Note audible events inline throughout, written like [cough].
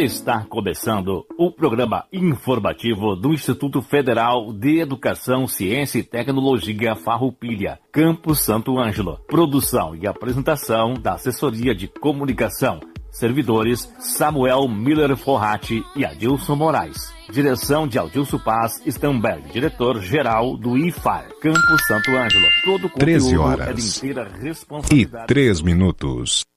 Está começando o programa informativo do Instituto Federal de Educação, Ciência e Tecnologia Farroupilha, Campus Santo Ângelo. Produção e apresentação da Assessoria de Comunicação. Servidores Samuel Miller Forrati e Adilson Moraes. Direção de Aldilson Paz Stamberg, diretor-geral do IFAR, Campus Santo Ângelo. Todo o 13 conteúdo horas é de inteira e responsabilidade. 3 minutos.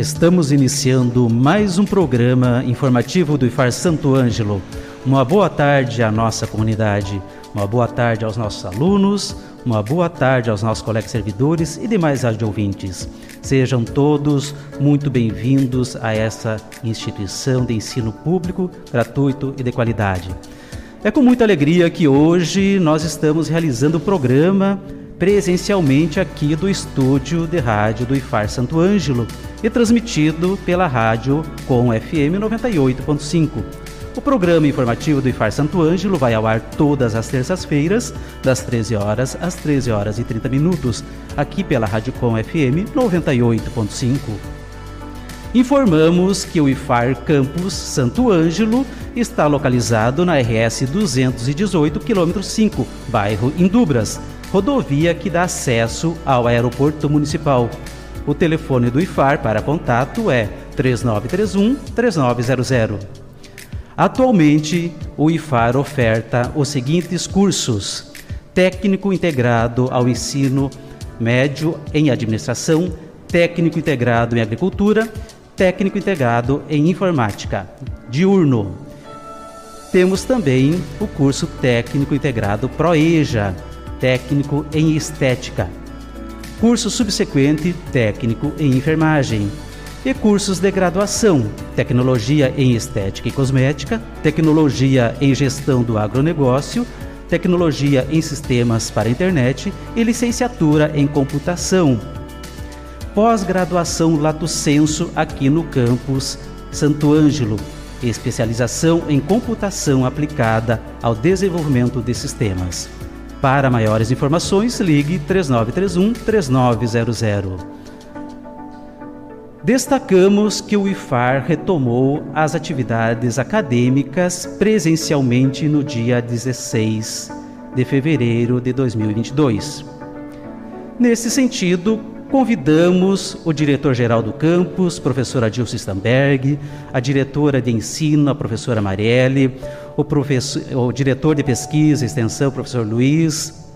Estamos iniciando mais um programa informativo do IFAR Santo Ângelo. Uma boa tarde à nossa comunidade, uma boa tarde aos nossos alunos, uma boa tarde aos nossos colegas servidores e demais de ouvintes. Sejam todos muito bem-vindos a essa instituição de ensino público, gratuito e de qualidade. É com muita alegria que hoje nós estamos realizando o programa presencialmente aqui do estúdio de rádio do IFAR Santo Ângelo e transmitido pela rádio com FM 98.5. O programa informativo do IFAR Santo Ângelo vai ao ar todas as terças-feiras, das 13 horas às 13 horas e 30 minutos, aqui pela Rádio Com FM 98.5. Informamos que o IFAR Campus Santo Ângelo está localizado na RS 218, quilômetro 5, bairro Indubras, rodovia que dá acesso ao aeroporto municipal. O telefone do IFAR para contato é 3931 3900. Atualmente, o IFAR oferta os seguintes cursos: Técnico integrado ao ensino médio em administração, técnico integrado em agricultura, técnico integrado em informática, diurno. Temos também o curso técnico integrado ProEja, técnico em estética. Curso subsequente técnico em enfermagem. E cursos de graduação: Tecnologia em Estética e Cosmética, Tecnologia em Gestão do Agronegócio, Tecnologia em Sistemas para Internet e Licenciatura em Computação. Pós-graduação Lato Senso aqui no campus Santo Ângelo. Especialização em computação aplicada ao desenvolvimento de sistemas. Para maiores informações, ligue 3931 3900. Destacamos que o IFAR retomou as atividades acadêmicas presencialmente no dia 16 de fevereiro de 2022. Nesse sentido, convidamos o diretor-geral do campus, professor Adilson Stamberg, a diretora de ensino, a professora Marielle, o, professor, o diretor de pesquisa e extensão, professor Luiz,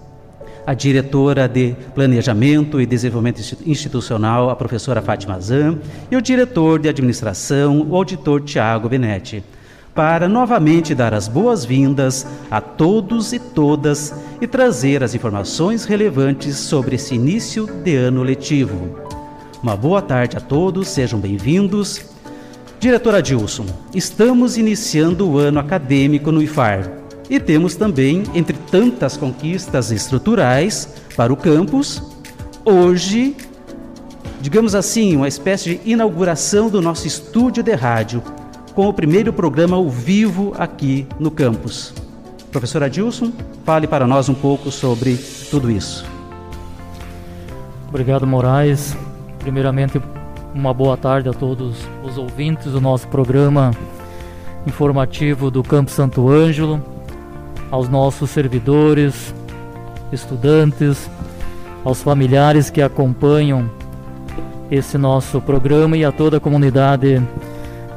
a diretora de Planejamento e Desenvolvimento Institucional, a professora Fátima Zan, e o diretor de Administração, o auditor Tiago Benetti, para novamente dar as boas-vindas a todos e todas e trazer as informações relevantes sobre esse início de ano letivo. Uma boa tarde a todos, sejam bem-vindos. Diretora Dilson, estamos iniciando o ano acadêmico no IFAR e temos também, entre tantas conquistas estruturais para o campus, hoje, digamos assim, uma espécie de inauguração do nosso estúdio de rádio, com o primeiro programa ao vivo aqui no campus. Professora Dilson, fale para nós um pouco sobre tudo isso. Obrigado, Moraes. Primeiramente, uma boa tarde a todos os ouvintes do nosso programa informativo do Campo Santo Ângelo aos nossos servidores, estudantes, aos familiares que acompanham esse nosso programa e a toda a comunidade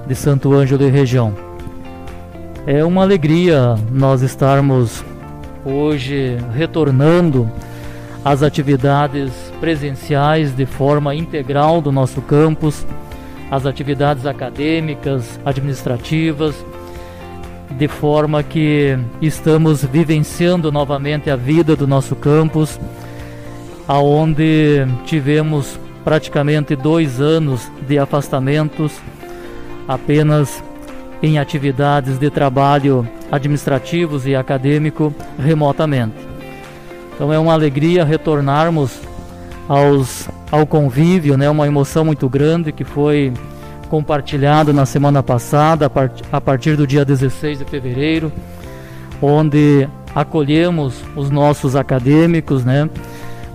de Santo Ângelo e região. É uma alegria nós estarmos hoje retornando às atividades presenciais de forma integral do nosso campus, as atividades acadêmicas, administrativas, de forma que estamos vivenciando novamente a vida do nosso campus, aonde tivemos praticamente dois anos de afastamentos apenas em atividades de trabalho administrativos e acadêmico remotamente. Então é uma alegria retornarmos aos, ao convívio, né? uma emoção muito grande que foi compartilhado na semana passada, a partir do dia 16 de fevereiro, onde acolhemos os nossos acadêmicos, né,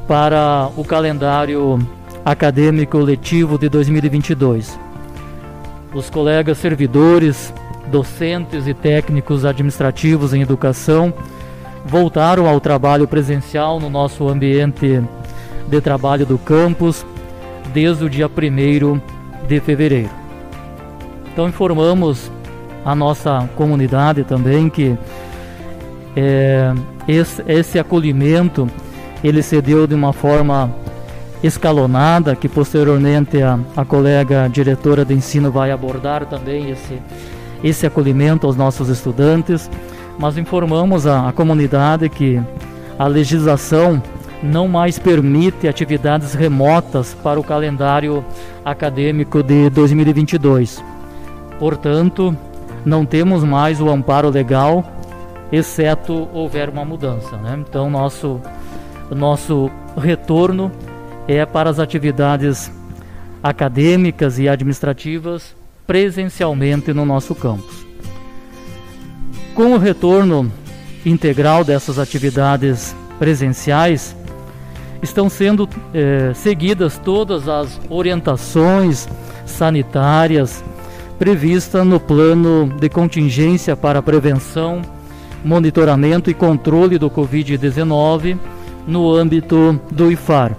para o calendário acadêmico letivo de 2022. Os colegas servidores, docentes e técnicos administrativos em educação voltaram ao trabalho presencial no nosso ambiente de trabalho do campus desde o dia 1 de fevereiro. Então informamos a nossa comunidade também que é, esse, esse acolhimento ele se deu de uma forma escalonada, que posteriormente a, a colega diretora de ensino vai abordar também esse, esse acolhimento aos nossos estudantes, mas informamos a, a comunidade que a legislação não mais permite atividades remotas para o calendário acadêmico de 2022. Portanto, não temos mais o amparo legal, exceto houver uma mudança. Né? Então, nosso, nosso retorno é para as atividades acadêmicas e administrativas presencialmente no nosso campus. Com o retorno integral dessas atividades presenciais, estão sendo eh, seguidas todas as orientações sanitárias previstas no plano de contingência para prevenção, monitoramento e controle do Covid-19 no âmbito do IFAR,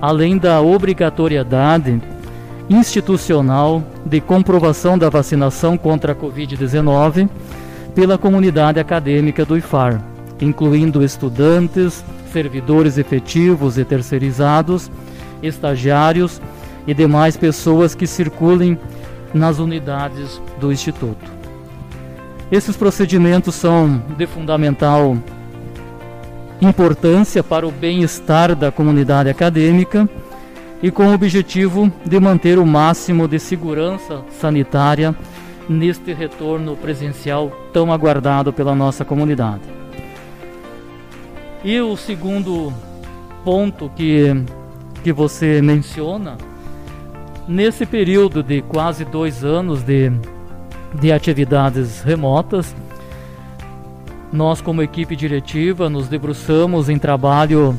além da obrigatoriedade institucional de comprovação da vacinação contra a Covid-19 pela comunidade acadêmica do IFAR, incluindo estudantes, servidores efetivos e terceirizados, estagiários e demais pessoas que circulem nas unidades do Instituto. Esses procedimentos são de fundamental importância para o bem-estar da comunidade acadêmica e com o objetivo de manter o máximo de segurança sanitária neste retorno presencial tão aguardado pela nossa comunidade. E o segundo ponto que, que você menciona, nesse período de quase dois anos de, de atividades remotas, nós, como equipe diretiva, nos debruçamos em trabalho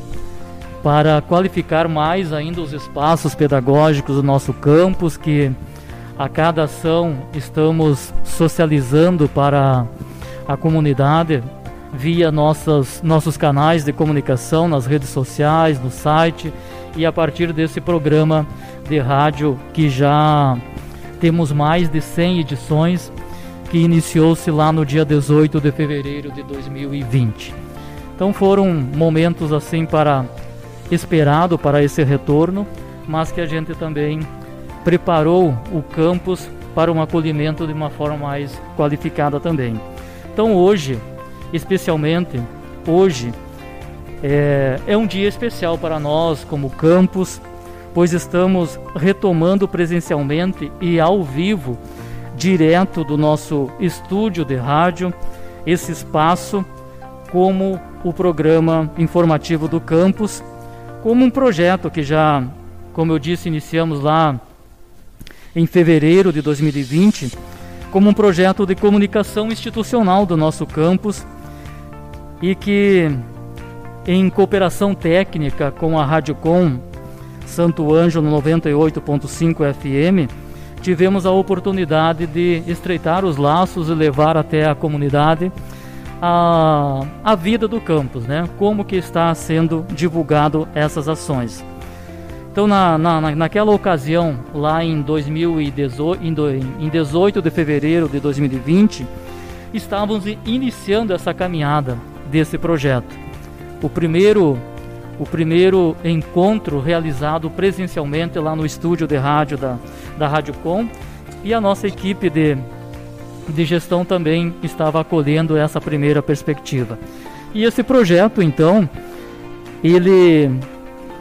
para qualificar mais ainda os espaços pedagógicos do nosso campus, que a cada ação estamos socializando para a comunidade via nossas, nossos canais de comunicação nas redes sociais, no site e a partir desse programa de rádio que já temos mais de 100 edições que iniciou-se lá no dia 18 de fevereiro de 2020. Então foram momentos assim para esperado para esse retorno, mas que a gente também preparou o campus para um acolhimento de uma forma mais qualificada também. Então hoje especialmente hoje, é, é um dia especial para nós como campus, pois estamos retomando presencialmente e ao vivo, direto do nosso estúdio de rádio, esse espaço como o programa informativo do campus, como um projeto que já, como eu disse, iniciamos lá em fevereiro de 2020, como um projeto de comunicação institucional do nosso campus e que, em cooperação técnica com a Radiocom Santo Anjo no 98.5 FM, tivemos a oportunidade de estreitar os laços e levar até a comunidade a, a vida do campus, né? Como que está sendo divulgado essas ações. Então, na, na, naquela ocasião, lá em 2018, em 18 de fevereiro de 2020, estávamos iniciando essa caminhada desse projeto. O primeiro, o primeiro encontro realizado presencialmente lá no estúdio de rádio da, da Rádio Com e a nossa equipe de, de gestão também estava acolhendo essa primeira perspectiva. E esse projeto, então, ele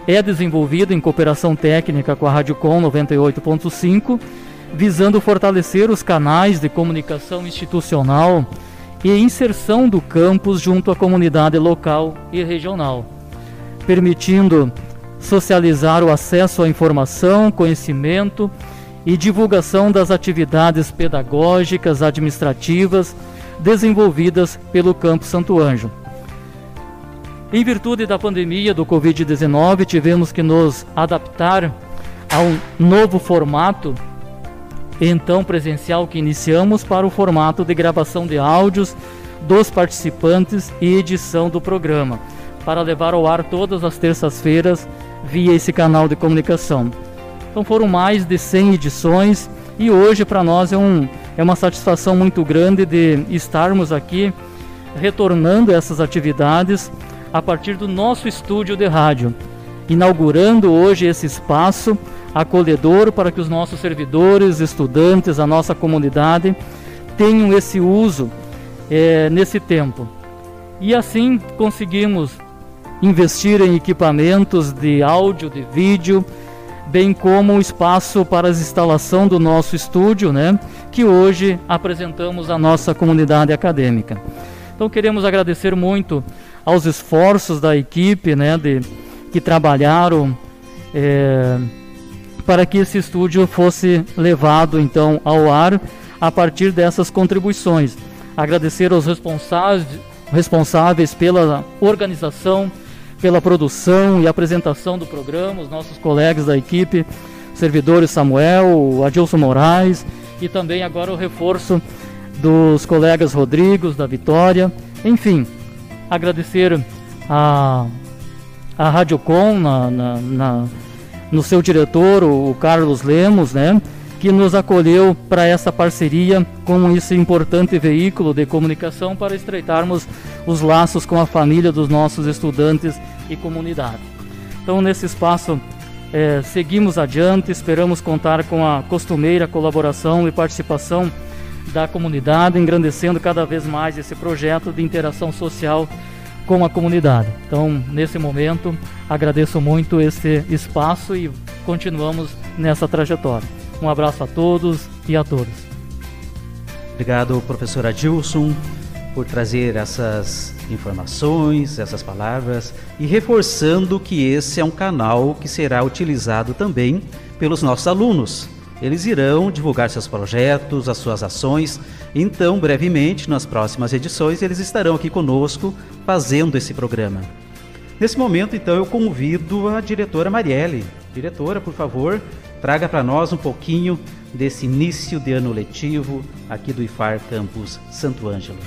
é desenvolvido em cooperação técnica com a Rádio Com 98.5, visando fortalecer os canais de comunicação institucional e inserção do campus junto à comunidade local e regional, permitindo socializar o acesso à informação, conhecimento e divulgação das atividades pedagógicas, administrativas desenvolvidas pelo Campo Santo Anjo, Em virtude da pandemia do Covid-19, tivemos que nos adaptar a um novo formato, então presencial, que iniciamos para o formato de gravação de áudios dos participantes e edição do programa, para levar ao ar todas as terças-feiras via esse canal de comunicação. Então foram mais de 100 edições e hoje para nós é, um, é uma satisfação muito grande de estarmos aqui retornando essas atividades a partir do nosso estúdio de rádio, inaugurando hoje esse espaço acolhedor para que os nossos servidores, estudantes, a nossa comunidade tenham esse uso é, nesse tempo. E assim conseguimos investir em equipamentos de áudio, de vídeo, bem como um espaço para a instalação do nosso estúdio, né, que hoje apresentamos à nossa comunidade acadêmica. Então queremos agradecer muito aos esforços da equipe, né, de, que trabalharam é, para que esse estúdio fosse levado então ao ar a partir dessas contribuições. Agradecer aos responsáveis, responsáveis pela organização, pela produção e apresentação do programa, os nossos colegas da equipe, servidores Samuel, Adilson Moraes e também agora o reforço dos colegas Rodrigos, da Vitória, enfim, agradecer a, a Radiocom na, na, na, no seu diretor, o Carlos Lemos, né, que nos acolheu para essa parceria com esse importante veículo de comunicação para estreitarmos os laços com a família dos nossos estudantes e comunidade. Então, nesse espaço, é, seguimos adiante, esperamos contar com a costumeira colaboração e participação da comunidade, engrandecendo cada vez mais esse projeto de interação social com a comunidade. Então, nesse momento, agradeço muito esse espaço e continuamos nessa trajetória. Um abraço a todos e a todas. Obrigado, professor Adilson, por trazer essas informações, essas palavras e reforçando que esse é um canal que será utilizado também pelos nossos alunos eles irão divulgar seus projetos, as suas ações. Então, brevemente, nas próximas edições, eles estarão aqui conosco fazendo esse programa. Nesse momento, então, eu convido a diretora Marielle. Diretora, por favor, traga para nós um pouquinho desse início de ano letivo aqui do IFAR Campus Santo Ângelo.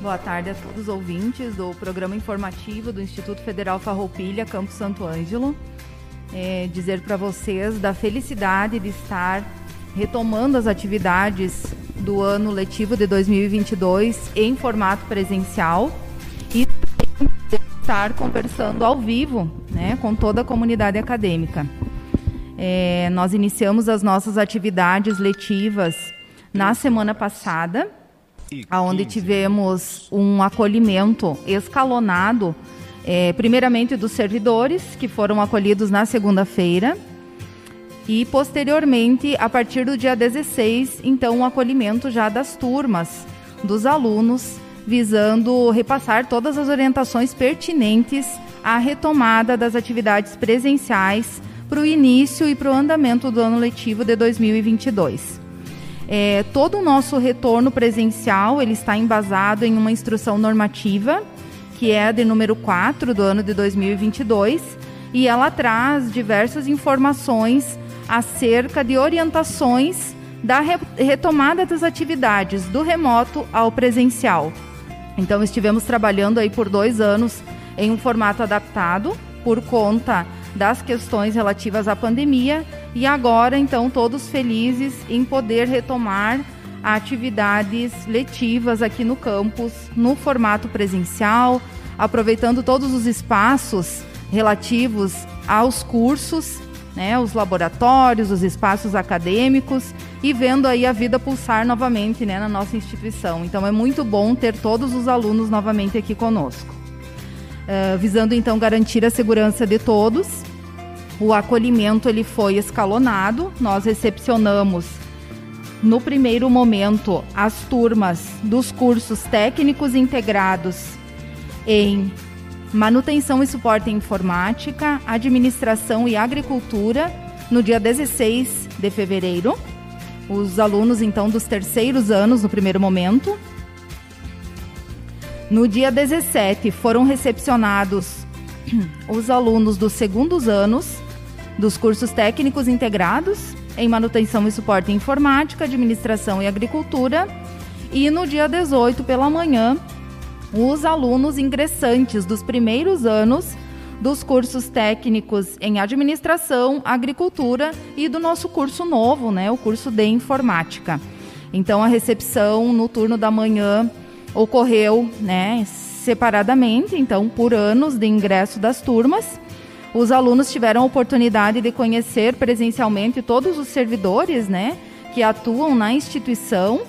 Boa tarde a todos os ouvintes do programa informativo do Instituto Federal Farroupilha, Campus Santo Ângelo é, dizer para vocês da felicidade de estar retomando as atividades do ano letivo de 2022 em formato presencial e estar conversando ao vivo né, com toda a comunidade acadêmica. É, nós iniciamos as nossas atividades letivas na semana passada, onde tivemos um acolhimento escalonado é, primeiramente dos servidores, que foram acolhidos na segunda-feira, e posteriormente, a partir do dia 16, então, o acolhimento já das turmas, dos alunos, visando repassar todas as orientações pertinentes à retomada das atividades presenciais para o início e para o andamento do ano letivo de 2022. É, todo o nosso retorno presencial ele está embasado em uma instrução normativa que é a de número 4 do ano de 2022, e ela traz diversas informações acerca de orientações da re retomada das atividades do remoto ao presencial. Então estivemos trabalhando aí por dois anos em um formato adaptado por conta das questões relativas à pandemia e agora então todos felizes em poder retomar atividades letivas aqui no campus, no formato presencial, aproveitando todos os espaços relativos aos cursos, né, os laboratórios, os espaços acadêmicos e vendo aí a vida pulsar novamente né, na nossa instituição. Então é muito bom ter todos os alunos novamente aqui conosco. Uh, visando então garantir a segurança de todos, o acolhimento ele foi escalonado. Nós recepcionamos no primeiro momento, as turmas dos cursos técnicos integrados em manutenção e suporte em informática, administração e agricultura, no dia 16 de fevereiro. Os alunos, então, dos terceiros anos, no primeiro momento. No dia 17 foram recepcionados [clears throat] os alunos dos segundos anos dos cursos técnicos integrados em manutenção e suporte em informática, administração e agricultura. E no dia 18 pela manhã, os alunos ingressantes dos primeiros anos dos cursos técnicos em administração, agricultura e do nosso curso novo, né, o curso de informática. Então a recepção no turno da manhã ocorreu, né, separadamente, então por anos de ingresso das turmas. Os alunos tiveram a oportunidade de conhecer presencialmente todos os servidores, né, que atuam na instituição.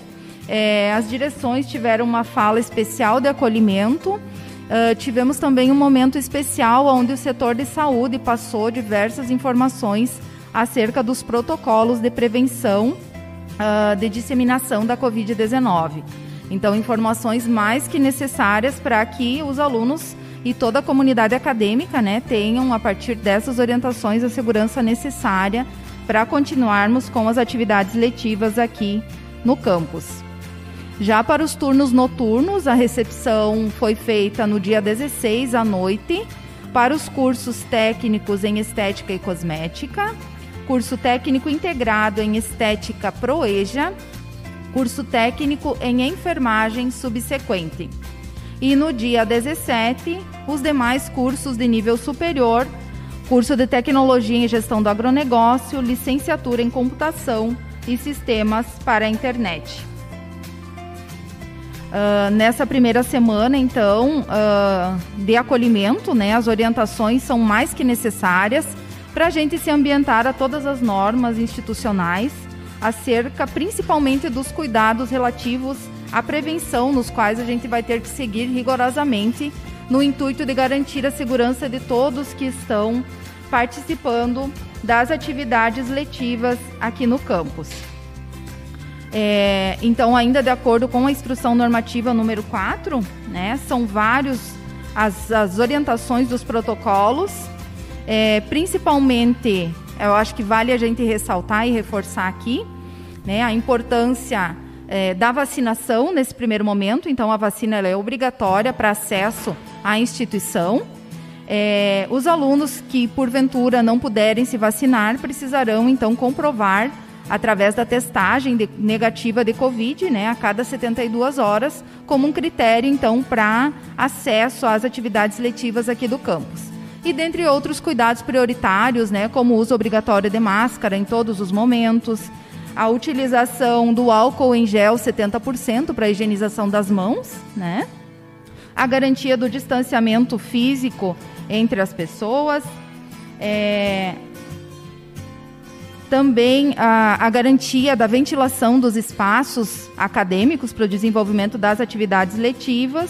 É, as direções tiveram uma fala especial de acolhimento. Uh, tivemos também um momento especial onde o setor de saúde passou diversas informações acerca dos protocolos de prevenção uh, de disseminação da Covid-19. Então, informações mais que necessárias para que os alunos e toda a comunidade acadêmica né, tenham, a partir dessas orientações, a segurança necessária para continuarmos com as atividades letivas aqui no campus. Já para os turnos noturnos, a recepção foi feita no dia 16 à noite para os cursos técnicos em estética e cosmética, curso técnico integrado em estética Proeja curso técnico em enfermagem subsequente. E no dia 17, os demais cursos de nível superior, curso de tecnologia em gestão do agronegócio, licenciatura em computação e sistemas para a internet. Uh, nessa primeira semana, então, uh, de acolhimento, né, as orientações são mais que necessárias para a gente se ambientar a todas as normas institucionais acerca principalmente dos cuidados relativos à prevenção, nos quais a gente vai ter que seguir rigorosamente no intuito de garantir a segurança de todos que estão participando das atividades letivas aqui no campus. É, então, ainda de acordo com a instrução normativa número 4, né, são vários as, as orientações dos protocolos, é, principalmente eu acho que vale a gente ressaltar e reforçar aqui né, a importância é, da vacinação nesse primeiro momento. Então, a vacina é obrigatória para acesso à instituição. É, os alunos que, porventura, não puderem se vacinar precisarão, então, comprovar através da testagem de, negativa de Covid, né, a cada 72 horas, como um critério, então, para acesso às atividades letivas aqui do campus e dentre outros cuidados prioritários, né, como o uso obrigatório de máscara em todos os momentos, a utilização do álcool em gel 70% para a higienização das mãos, né? A garantia do distanciamento físico entre as pessoas, é, também a, a, garantia da ventilação dos espaços acadêmicos para o desenvolvimento das atividades letivas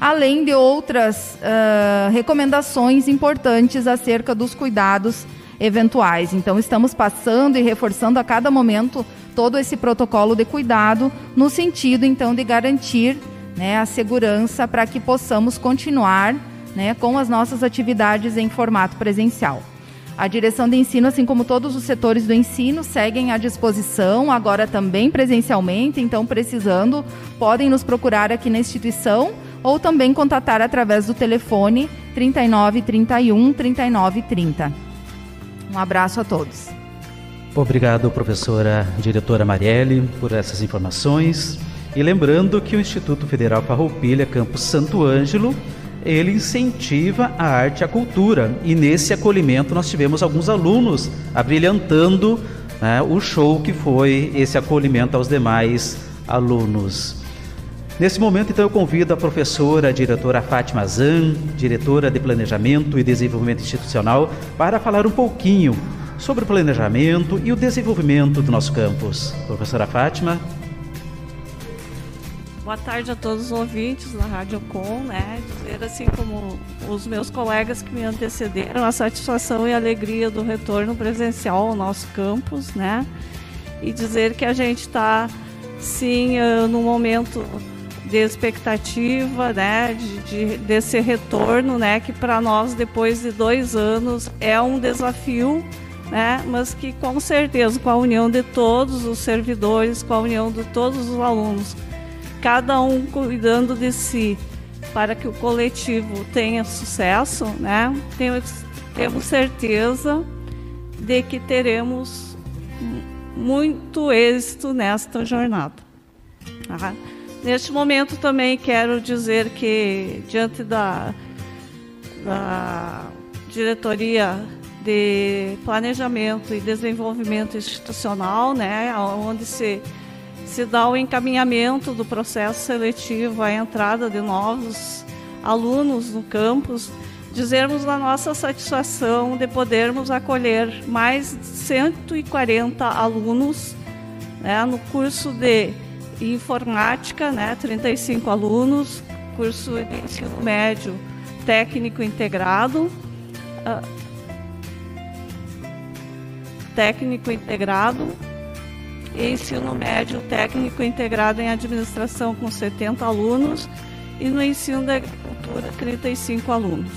além de outras uh, recomendações importantes acerca dos cuidados eventuais. Então, estamos passando e reforçando a cada momento todo esse protocolo de cuidado, no sentido, então, de garantir né, a segurança para que possamos continuar né, com as nossas atividades em formato presencial. A direção de ensino, assim como todos os setores do ensino, seguem à disposição, agora também presencialmente, então, precisando, podem nos procurar aqui na instituição ou também contatar através do telefone 39 31 39 30. Um abraço a todos. Obrigado, professora diretora Marielle, por essas informações. E lembrando que o Instituto Federal Farroupilha, Campus Santo Ângelo, ele incentiva a arte e a cultura. E nesse acolhimento nós tivemos alguns alunos abrilhantando né, o show que foi esse acolhimento aos demais alunos. Nesse momento, então, eu convido a professora, a diretora Fátima Zan, diretora de Planejamento e Desenvolvimento Institucional, para falar um pouquinho sobre o planejamento e o desenvolvimento do nosso campus. Professora Fátima. Boa tarde a todos os ouvintes da Rádio Com, né? Dizer assim como os meus colegas que me antecederam, a satisfação e a alegria do retorno presencial ao nosso campus, né? E dizer que a gente está, sim, uh, num momento de expectativa, né, de, de desse retorno, né, que para nós depois de dois anos é um desafio, né, mas que com certeza com a união de todos os servidores, com a união de todos os alunos, cada um cuidando de si, para que o coletivo tenha sucesso, né? Temos, certeza de que teremos muito êxito nesta jornada. Tá? Neste momento também quero dizer que diante da, da diretoria de planejamento e desenvolvimento institucional, né, onde se se dá o encaminhamento do processo seletivo, a entrada de novos alunos no campus, dizermos a nossa satisfação de podermos acolher mais de 140 alunos né, no curso de informática, né, 35 alunos, curso de ensino médio técnico integrado, uh, técnico integrado e ensino médio técnico integrado em administração com 70 alunos e no ensino da agricultura 35 alunos.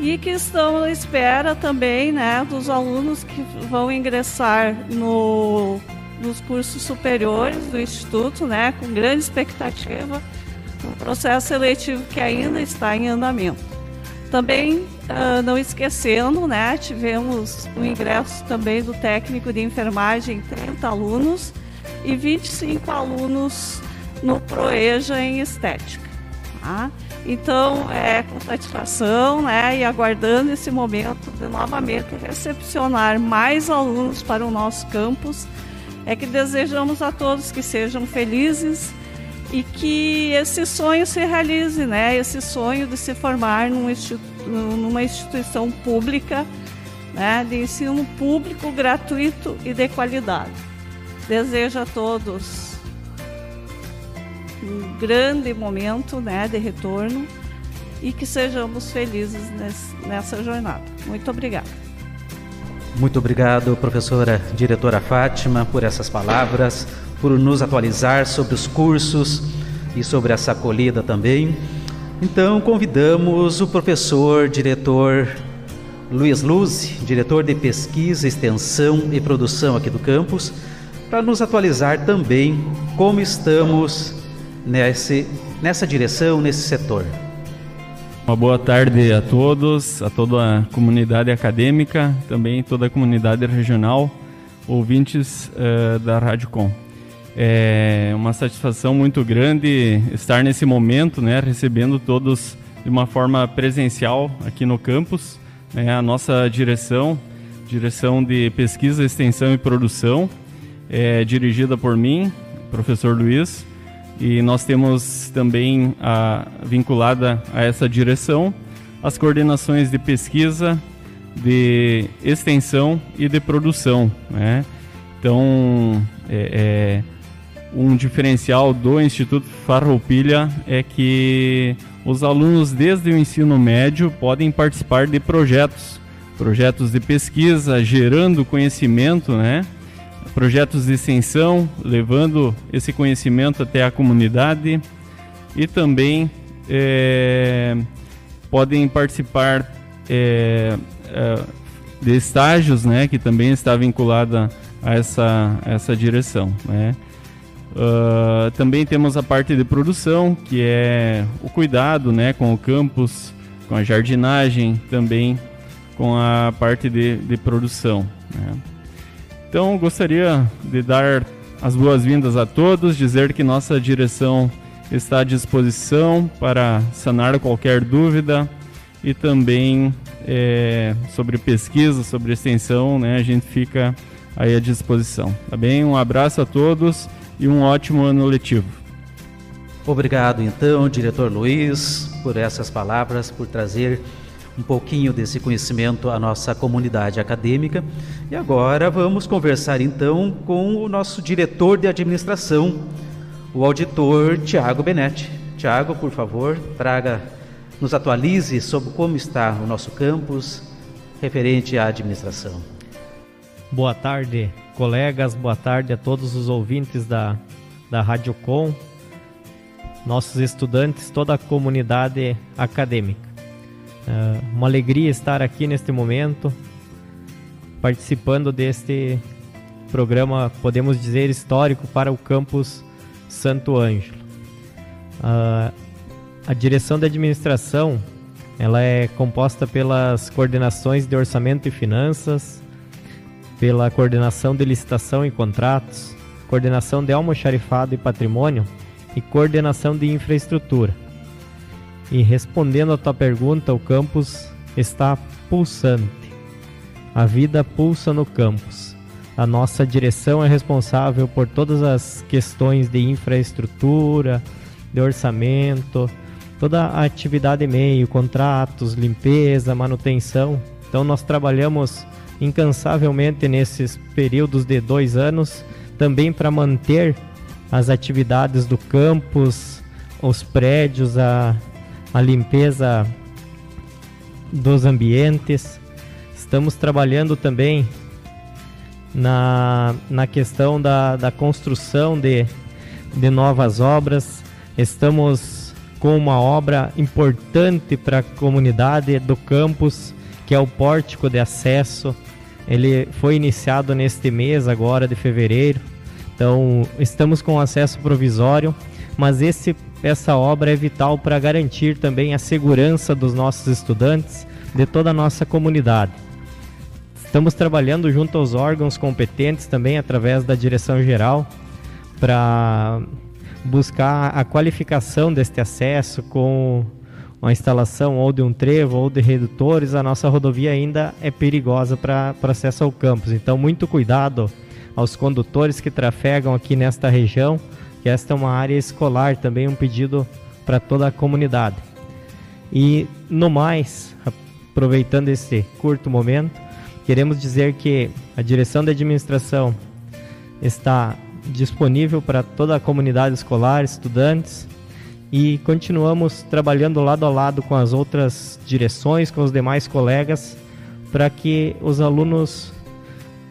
E que estão à espera também né, dos alunos que vão ingressar no, nos cursos superiores do Instituto, né, com grande expectativa, um processo seletivo que ainda está em andamento. Também Uh, não esquecendo, né, tivemos o ingresso também do técnico de enfermagem, 30 alunos e 25 alunos no Proeja em estética. Tá? Então, é com satisfação né, e aguardando esse momento de novamente recepcionar mais alunos para o nosso campus, é que desejamos a todos que sejam felizes e que esse sonho se realize, né? Esse sonho de se formar num instituto, numa instituição pública, né? De ensino público, gratuito e de qualidade. Desejo a todos um grande momento, né? De retorno e que sejamos felizes nesse, nessa jornada. Muito obrigada. Muito obrigado, professora diretora Fátima, por essas palavras por nos atualizar sobre os cursos e sobre essa acolhida também. Então, convidamos o professor, diretor Luiz Luz, diretor de pesquisa, extensão e produção aqui do campus, para nos atualizar também como estamos nesse, nessa direção, nesse setor. Uma boa tarde a todos, a toda a comunidade acadêmica, também toda a comunidade regional, ouvintes uh, da Rádio Com. É uma satisfação muito grande estar nesse momento, né, recebendo todos de uma forma presencial aqui no campus. Né, a nossa direção, direção de pesquisa, extensão e produção, é dirigida por mim, professor Luiz, e nós temos também a, vinculada a essa direção as coordenações de pesquisa, de extensão e de produção. Né? Então, é, é um diferencial do Instituto Farroupilha é que os alunos desde o ensino médio podem participar de projetos, projetos de pesquisa, gerando conhecimento, né? Projetos de extensão, levando esse conhecimento até a comunidade e também é, podem participar é, é, de estágios, né, que também está vinculada a essa, a essa direção. Né? Uh, também temos a parte de produção, que é o cuidado né, com o campus, com a jardinagem, também com a parte de, de produção. Né. Então, gostaria de dar as boas-vindas a todos, dizer que nossa direção está à disposição para sanar qualquer dúvida e também é, sobre pesquisa, sobre extensão, né, a gente fica aí à disposição. Tá bem? Um abraço a todos e um ótimo ano letivo. Obrigado, então, diretor Luiz, por essas palavras, por trazer um pouquinho desse conhecimento à nossa comunidade acadêmica. E agora vamos conversar então com o nosso diretor de administração, o auditor Tiago Benetti. Tiago, por favor, traga, nos atualize sobre como está o nosso campus referente à administração. Boa tarde, colegas, boa tarde a todos os ouvintes da, da Rádio Com, nossos estudantes, toda a comunidade acadêmica. É uma alegria estar aqui neste momento, participando deste programa, podemos dizer, histórico para o campus Santo Ângelo. Uh, a direção da administração ela é composta pelas coordenações de orçamento e finanças, pela coordenação de licitação e contratos, coordenação de almoxarifado e patrimônio e coordenação de infraestrutura. E respondendo à tua pergunta, o campus está pulsante. A vida pulsa no campus. A nossa direção é responsável por todas as questões de infraestrutura, de orçamento, toda a atividade meio, contratos, limpeza, manutenção. Então nós trabalhamos incansavelmente nesses períodos de dois anos também para manter as atividades do campus, os prédios, a, a limpeza dos ambientes. Estamos trabalhando também na, na questão da, da construção de, de novas obras. Estamos com uma obra importante para a comunidade do campus, que é o pórtico de acesso. Ele foi iniciado neste mês agora de fevereiro. Então, estamos com acesso provisório, mas esse, essa obra é vital para garantir também a segurança dos nossos estudantes, de toda a nossa comunidade. Estamos trabalhando junto aos órgãos competentes também através da direção geral para buscar a qualificação deste acesso com a instalação ou de um trevo ou de redutores. A nossa rodovia ainda é perigosa para acesso ao campus, então muito cuidado aos condutores que trafegam aqui nesta região, que esta é uma área escolar também um pedido para toda a comunidade. E no mais, aproveitando esse curto momento, Queremos dizer que a direção da administração está disponível para toda a comunidade escolar, estudantes, e continuamos trabalhando lado a lado com as outras direções, com os demais colegas, para que os alunos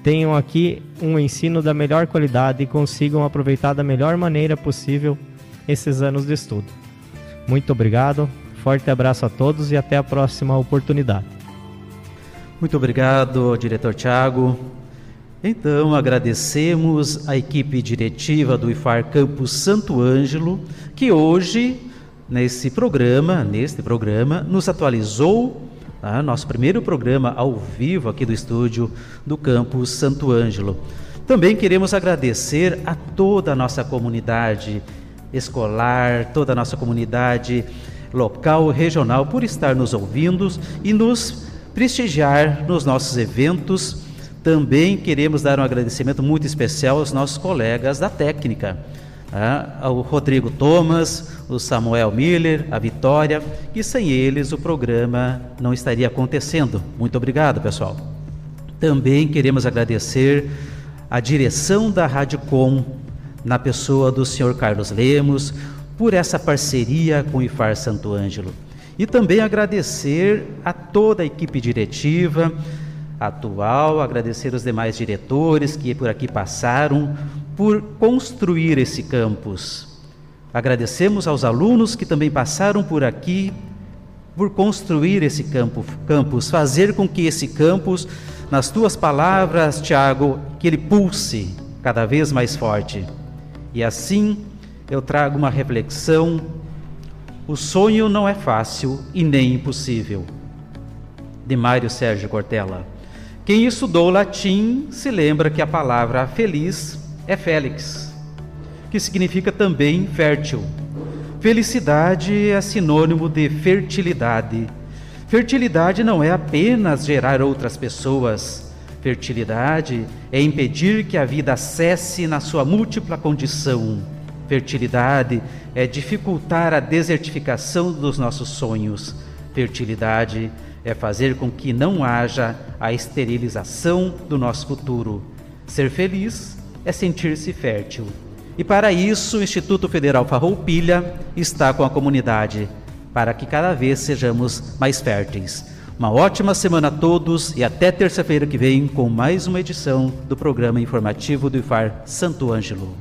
tenham aqui um ensino da melhor qualidade e consigam aproveitar da melhor maneira possível esses anos de estudo. Muito obrigado, forte abraço a todos e até a próxima oportunidade. Muito obrigado, diretor Tiago. Então, agradecemos a equipe diretiva do IFAR Campus Santo Ângelo, que hoje, nesse programa, neste programa, nos atualizou tá? nosso primeiro programa ao vivo aqui do estúdio do Campus Santo Ângelo. Também queremos agradecer a toda a nossa comunidade escolar, toda a nossa comunidade local, regional, por estar nos ouvindo e nos prestigiar nos nossos eventos. Também queremos dar um agradecimento muito especial aos nossos colegas da técnica, tá? ao Rodrigo Thomas, o Samuel Miller, a Vitória, que sem eles o programa não estaria acontecendo. Muito obrigado, pessoal. Também queremos agradecer a direção da Rádio Com, na pessoa do senhor Carlos Lemos, por essa parceria com o IFAR Santo Ângelo. E também agradecer a toda a equipe diretiva atual, agradecer os demais diretores que por aqui passaram por construir esse campus. Agradecemos aos alunos que também passaram por aqui por construir esse campo, campus, fazer com que esse campus, nas tuas palavras, Tiago, que ele pulse cada vez mais forte. E assim eu trago uma reflexão o sonho não é fácil e nem impossível. De Mário Sérgio Cortella. Quem estudou latim se lembra que a palavra feliz é félix, que significa também fértil. Felicidade é sinônimo de fertilidade. Fertilidade não é apenas gerar outras pessoas. Fertilidade é impedir que a vida cesse na sua múltipla condição Fertilidade é dificultar a desertificação dos nossos sonhos. Fertilidade é fazer com que não haja a esterilização do nosso futuro. Ser feliz é sentir-se fértil. E para isso, o Instituto Federal Farroupilha está com a comunidade, para que cada vez sejamos mais férteis. Uma ótima semana a todos e até terça-feira que vem com mais uma edição do programa informativo do IFAR Santo Ângelo.